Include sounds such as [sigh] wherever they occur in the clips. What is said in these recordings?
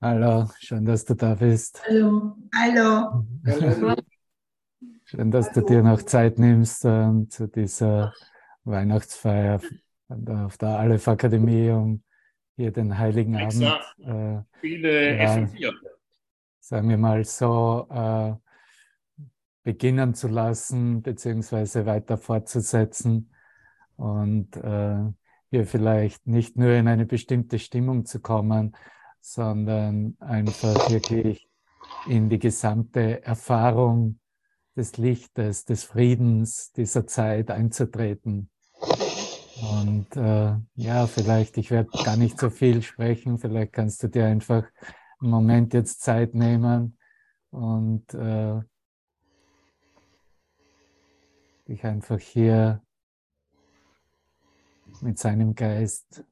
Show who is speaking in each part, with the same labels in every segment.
Speaker 1: Hallo, schön, dass du da bist.
Speaker 2: Hallo.
Speaker 3: Hallo. [laughs]
Speaker 1: Schön, dass du dir noch Zeit nimmst ähm, zu dieser Weihnachtsfeier auf der Aleph Akademie, um hier den Heiligen
Speaker 3: Exakt.
Speaker 1: Abend, äh,
Speaker 3: Viele
Speaker 1: Ja.
Speaker 3: F4.
Speaker 1: sagen wir mal so, äh, beginnen zu lassen, beziehungsweise weiter fortzusetzen und äh, hier vielleicht nicht nur in eine bestimmte Stimmung zu kommen, sondern einfach wirklich in die gesamte Erfahrung des Lichtes, des Friedens dieser Zeit einzutreten. Und äh, ja, vielleicht, ich werde gar nicht so viel sprechen, vielleicht kannst du dir einfach einen Moment jetzt Zeit nehmen und äh, dich einfach hier mit seinem Geist,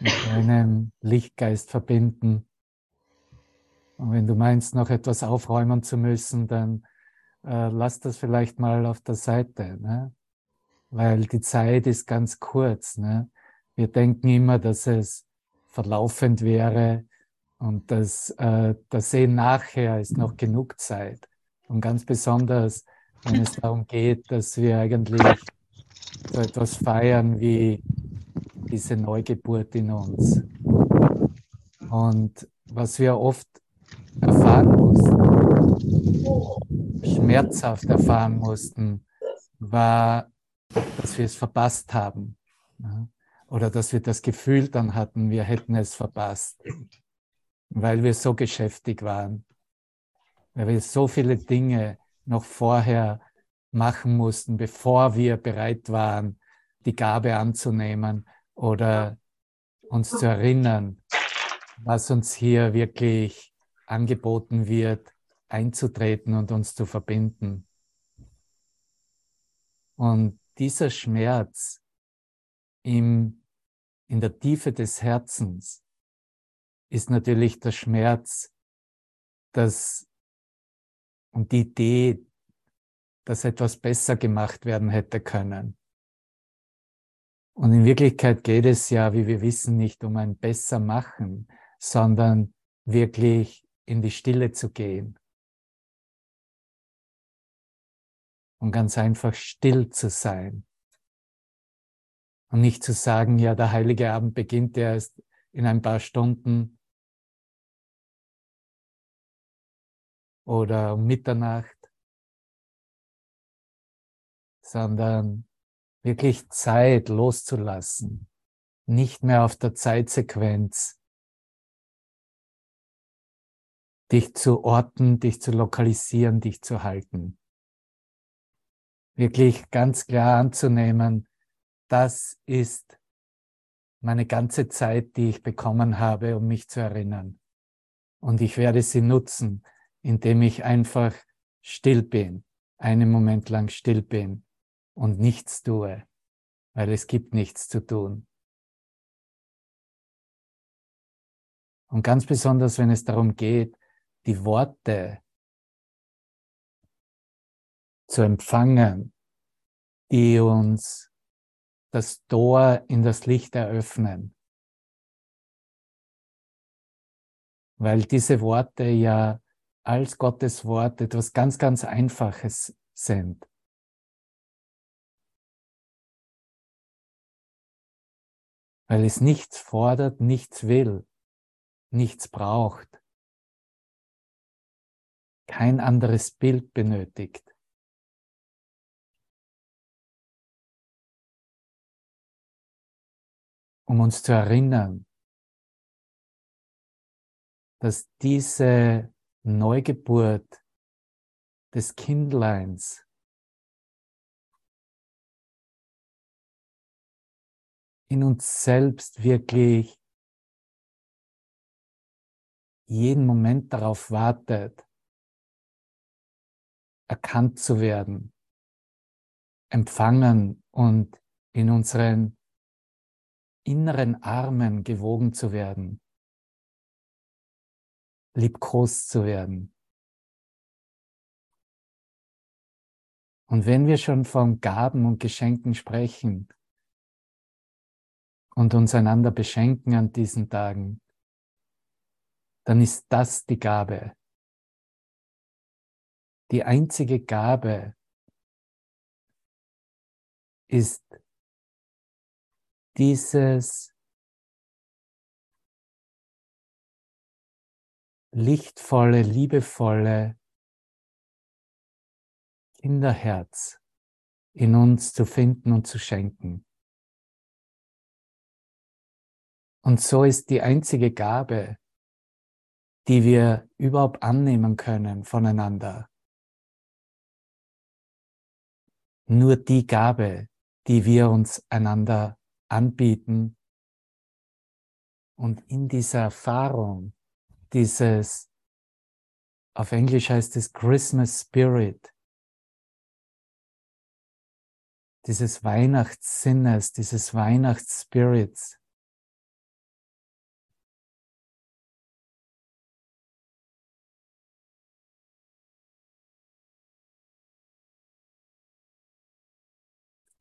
Speaker 1: mit deinem Lichtgeist verbinden. Und wenn du meinst, noch etwas aufräumen zu müssen, dann äh, lass das vielleicht mal auf der Seite, ne? weil die Zeit ist ganz kurz. Ne? Wir denken immer, dass es verlaufend wäre und dass äh, das Sehen nachher ist noch genug Zeit. Und ganz besonders, wenn es darum geht, dass wir eigentlich so etwas feiern wie diese Neugeburt in uns. Und was wir oft erfahren mussten, schmerzhaft erfahren mussten, war, dass wir es verpasst haben. Oder dass wir das Gefühl dann hatten, wir hätten es verpasst, weil wir so geschäftig waren, weil wir so viele Dinge noch vorher machen mussten, bevor wir bereit waren, die Gabe anzunehmen oder uns zu erinnern, was uns hier wirklich angeboten wird, einzutreten und uns zu verbinden. Und dieser Schmerz im, in der Tiefe des Herzens ist natürlich der Schmerz, das und die Idee, dass etwas besser gemacht werden hätte können. Und in Wirklichkeit geht es ja, wie wir wissen, nicht um ein besser machen, sondern wirklich in die Stille zu gehen. Und ganz einfach still zu sein. Und nicht zu sagen, ja, der heilige Abend beginnt erst in ein paar Stunden oder um Mitternacht, sondern wirklich Zeit loszulassen, nicht mehr auf der Zeitsequenz dich zu orten, dich zu lokalisieren, dich zu halten. Wirklich ganz klar anzunehmen, das ist meine ganze Zeit, die ich bekommen habe, um mich zu erinnern. Und ich werde sie nutzen, indem ich einfach still bin, einen Moment lang still bin und nichts tue, weil es gibt nichts zu tun. Und ganz besonders, wenn es darum geht, die Worte zu empfangen, die uns das Tor in das Licht eröffnen. Weil diese Worte ja als Gottes Wort etwas ganz, ganz Einfaches sind. Weil es nichts fordert, nichts will, nichts braucht, kein anderes Bild benötigt. um uns zu erinnern, dass diese Neugeburt des Kindleins in uns selbst wirklich jeden Moment darauf wartet, erkannt zu werden, empfangen und in unseren inneren Armen gewogen zu werden, liebkost zu werden. Und wenn wir schon von Gaben und Geschenken sprechen und uns einander beschenken an diesen Tagen, dann ist das die Gabe. Die einzige Gabe ist dieses lichtvolle, liebevolle Kinderherz in uns zu finden und zu schenken. Und so ist die einzige Gabe, die wir überhaupt annehmen können voneinander, nur die Gabe, die wir uns einander anbieten und in dieser Erfahrung, dieses, auf Englisch heißt es Christmas Spirit, dieses Weihnachtssinnes, dieses Weihnachtsspirits,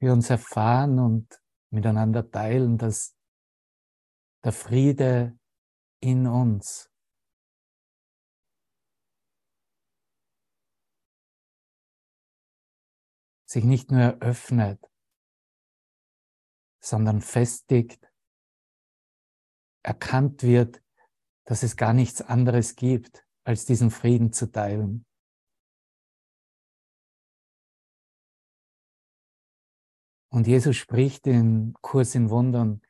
Speaker 1: wir uns erfahren und miteinander teilen, dass der Friede in uns sich nicht nur eröffnet, sondern festigt, erkannt wird, dass es gar nichts anderes gibt, als diesen Frieden zu teilen. Und Jesus spricht in Kurs in Wundern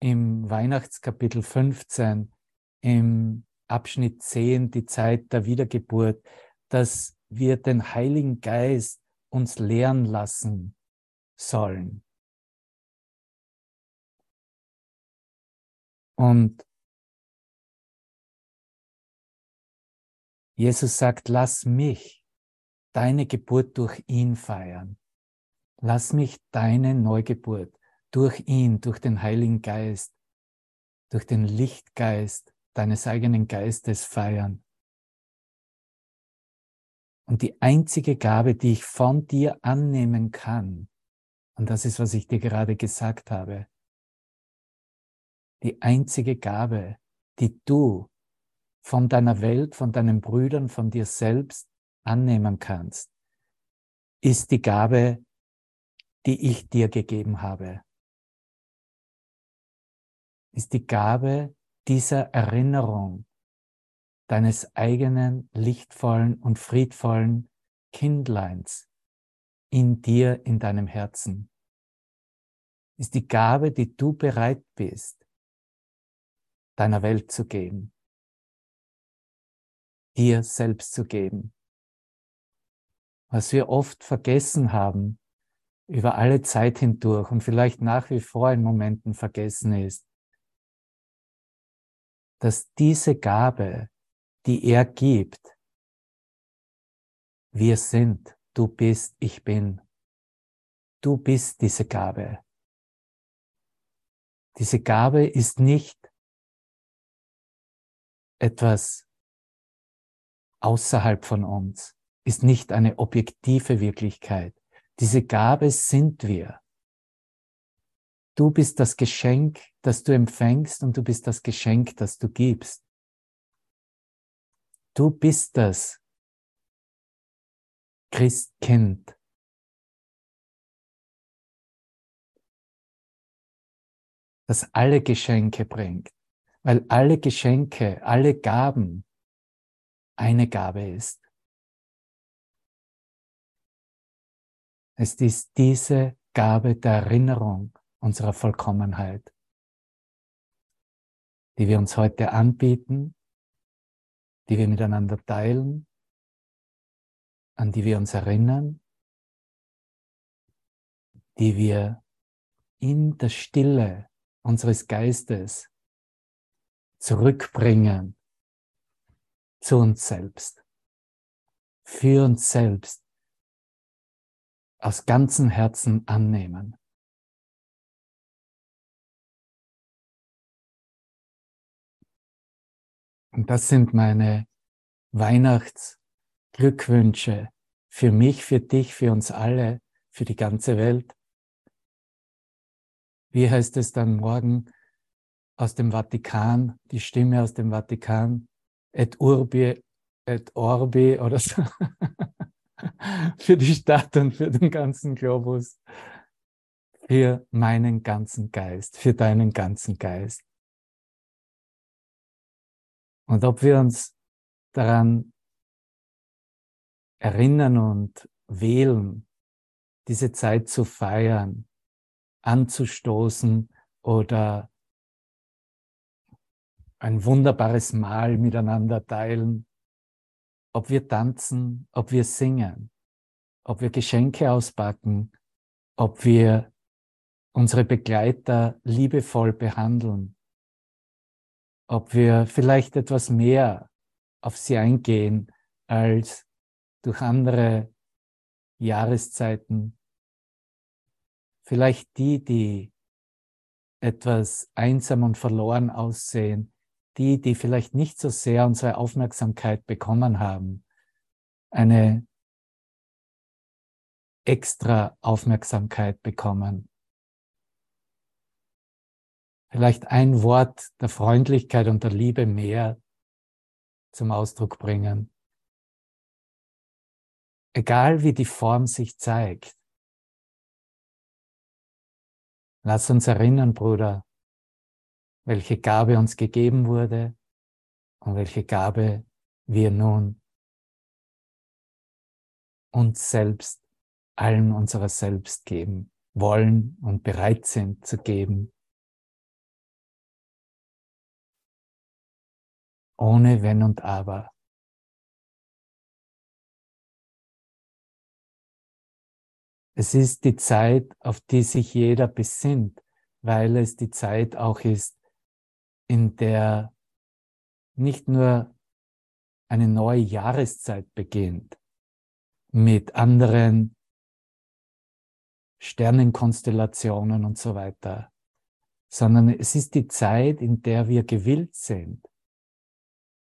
Speaker 1: im Weihnachtskapitel 15, im Abschnitt 10, die Zeit der Wiedergeburt, dass wir den Heiligen Geist uns lehren lassen sollen. Und Jesus sagt, lass mich deine Geburt durch ihn feiern. Lass mich deine Neugeburt durch ihn, durch den Heiligen Geist, durch den Lichtgeist deines eigenen Geistes feiern. Und die einzige Gabe, die ich von dir annehmen kann, und das ist, was ich dir gerade gesagt habe, die einzige Gabe, die du von deiner Welt, von deinen Brüdern, von dir selbst annehmen kannst, ist die Gabe die ich dir gegeben habe, ist die Gabe dieser Erinnerung deines eigenen lichtvollen und friedvollen Kindleins in dir, in deinem Herzen. Ist die Gabe, die du bereit bist, deiner Welt zu geben, dir selbst zu geben. Was wir oft vergessen haben, über alle Zeit hindurch und vielleicht nach wie vor in Momenten vergessen ist, dass diese Gabe, die er gibt, wir sind, du bist, ich bin. Du bist diese Gabe. Diese Gabe ist nicht etwas außerhalb von uns, ist nicht eine objektive Wirklichkeit, diese Gabe sind wir. Du bist das Geschenk, das du empfängst und du bist das Geschenk, das du gibst. Du bist das Christkind. das alle Geschenke bringt, weil alle Geschenke, alle Gaben eine Gabe ist. Es ist diese Gabe der Erinnerung unserer Vollkommenheit, die wir uns heute anbieten, die wir miteinander teilen, an die wir uns erinnern, die wir in der Stille unseres Geistes zurückbringen zu uns selbst, für uns selbst, aus ganzem Herzen annehmen. Und das sind meine Weihnachtsglückwünsche für mich, für dich, für uns alle, für die ganze Welt. Wie heißt es dann morgen aus dem Vatikan, die Stimme aus dem Vatikan? et urbi et orbi oder so. [laughs] [laughs] für die Stadt und für den ganzen Globus. Für meinen ganzen Geist, für deinen ganzen Geist. Und ob wir uns daran erinnern und wählen, diese Zeit zu feiern, anzustoßen oder ein wunderbares Mahl miteinander teilen, ob wir tanzen, ob wir singen, ob wir Geschenke auspacken, ob wir unsere Begleiter liebevoll behandeln, ob wir vielleicht etwas mehr auf sie eingehen als durch andere Jahreszeiten. Vielleicht die, die etwas einsam und verloren aussehen, die, die vielleicht nicht so sehr unsere Aufmerksamkeit bekommen haben, eine extra Aufmerksamkeit bekommen. Vielleicht ein Wort der Freundlichkeit und der Liebe mehr zum Ausdruck bringen. Egal wie die Form sich zeigt. Lass uns erinnern, Bruder, welche Gabe uns gegeben wurde und welche Gabe wir nun uns selbst, allen unserer selbst geben wollen und bereit sind zu geben. Ohne Wenn und Aber. Es ist die Zeit, auf die sich jeder besinnt, weil es die Zeit auch ist, in der nicht nur eine neue Jahreszeit beginnt mit anderen Sternenkonstellationen und so weiter, sondern es ist die Zeit, in der wir gewillt sind,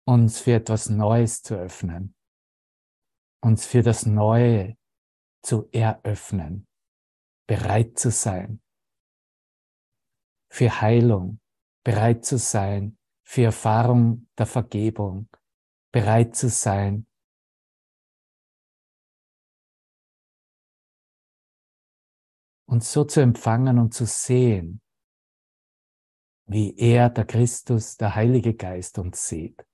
Speaker 1: uns für etwas Neues zu öffnen, uns für das Neue zu eröffnen, bereit zu sein, für Heilung, bereit zu sein für Erfahrung der Vergebung, bereit zu sein und so zu empfangen und zu sehen, wie er, der Christus, der Heilige Geist uns sieht.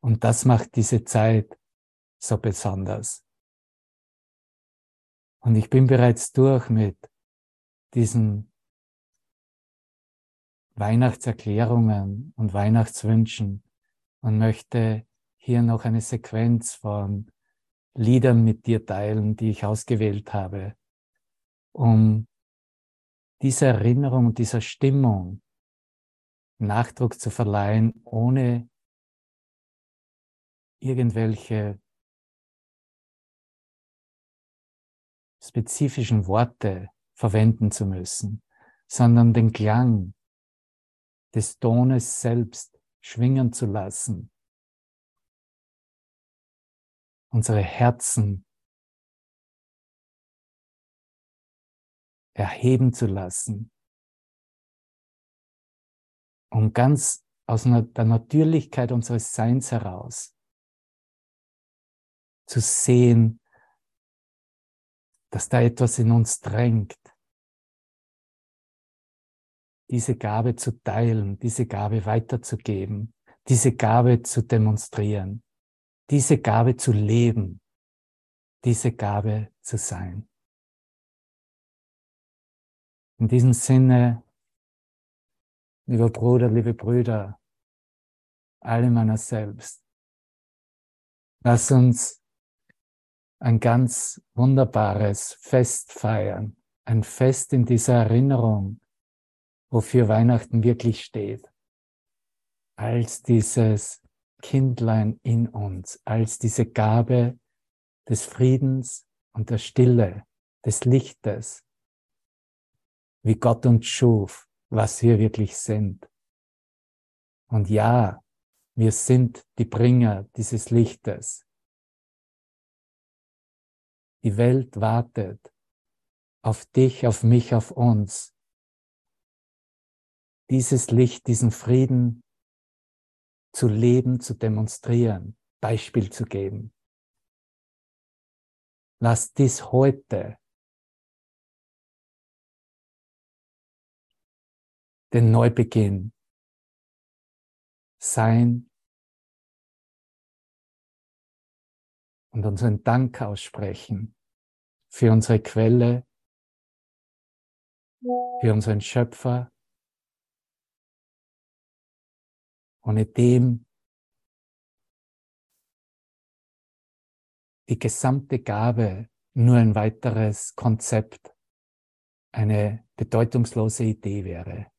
Speaker 1: Und das macht diese Zeit so besonders. Und ich bin bereits durch mit diesen Weihnachtserklärungen und Weihnachtswünschen und möchte hier noch eine Sequenz von Liedern mit dir teilen, die ich ausgewählt habe, um dieser Erinnerung, dieser Stimmung Nachdruck zu verleihen, ohne irgendwelche spezifischen Worte verwenden zu müssen, sondern den Klang des Tones selbst schwingen zu lassen. Unsere Herzen erheben zu lassen, um ganz aus der Natürlichkeit unseres Seins heraus zu sehen, dass da etwas in uns drängt, diese Gabe zu teilen, diese Gabe weiterzugeben, diese Gabe zu demonstrieren, diese Gabe zu leben, diese Gabe zu sein. In diesem Sinne, lieber Bruder, liebe Brüder, alle meiner selbst, lass uns ein ganz wunderbares Fest feiern, ein Fest in dieser Erinnerung, wofür Weihnachten wirklich steht, als dieses Kindlein in uns, als diese Gabe des Friedens und der Stille, des Lichtes, wie Gott uns schuf, was wir wirklich sind. Und ja, wir sind die Bringer dieses Lichtes. Die Welt wartet auf dich, auf mich, auf uns, dieses Licht, diesen Frieden zu leben, zu demonstrieren, Beispiel zu geben. Lass dies heute den Neubeginn sein und unseren Dank aussprechen für unsere Quelle, für unseren Schöpfer, ohne dem die gesamte Gabe nur ein weiteres Konzept, eine bedeutungslose Idee wäre.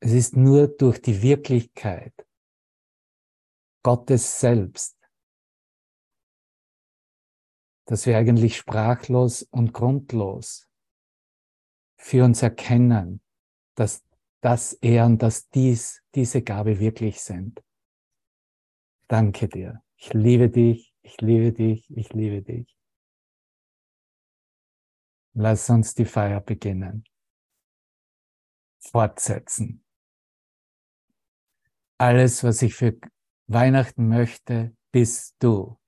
Speaker 1: Es ist nur durch die Wirklichkeit Gottes selbst, dass wir eigentlich sprachlos und grundlos für uns erkennen, dass das und dass dies, diese Gabe wirklich sind. Danke dir. Ich liebe dich, ich liebe dich, ich liebe dich. Lass uns die Feier beginnen. Fortsetzen. Alles, was ich für Weihnachten möchte, bist du.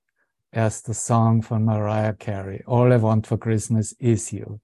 Speaker 1: Erster Song von Mariah Carey. All I want for Christmas is you.